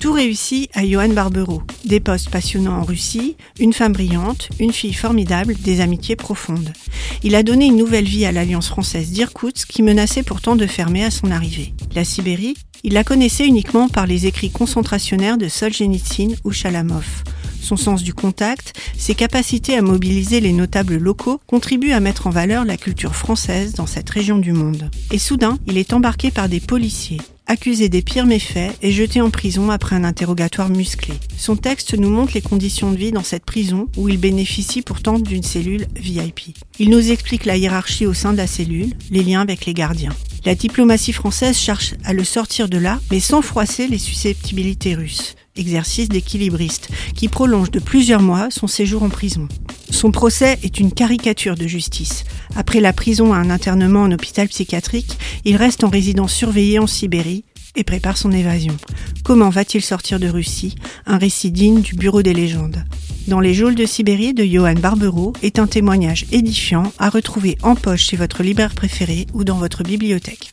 Tout réussit à Johan Barbero. Des postes passionnants en Russie, une femme brillante, une fille formidable, des amitiés profondes. Il a donné une nouvelle vie à l'Alliance française d'Irkoutsk qui menaçait pourtant de fermer à son arrivée. La Sibérie, il la connaissait uniquement par les écrits concentrationnaires de Solzhenitsyn ou Chalamov. Son sens du contact, ses capacités à mobiliser les notables locaux contribuent à mettre en valeur la culture française dans cette région du monde. Et soudain, il est embarqué par des policiers, accusé des pires méfaits et jeté en prison après un interrogatoire musclé. Son texte nous montre les conditions de vie dans cette prison où il bénéficie pourtant d'une cellule VIP. Il nous explique la hiérarchie au sein de la cellule, les liens avec les gardiens. La diplomatie française cherche à le sortir de là, mais sans froisser les susceptibilités russes exercice d'équilibriste, qui prolonge de plusieurs mois son séjour en prison. Son procès est une caricature de justice. Après la prison à un internement en hôpital psychiatrique, il reste en résidence surveillée en Sibérie et prépare son évasion. Comment va-t-il sortir de Russie? Un récit digne du Bureau des légendes. Dans Les Geôles de Sibérie de Johan Barbero est un témoignage édifiant à retrouver en poche chez votre libraire préféré ou dans votre bibliothèque.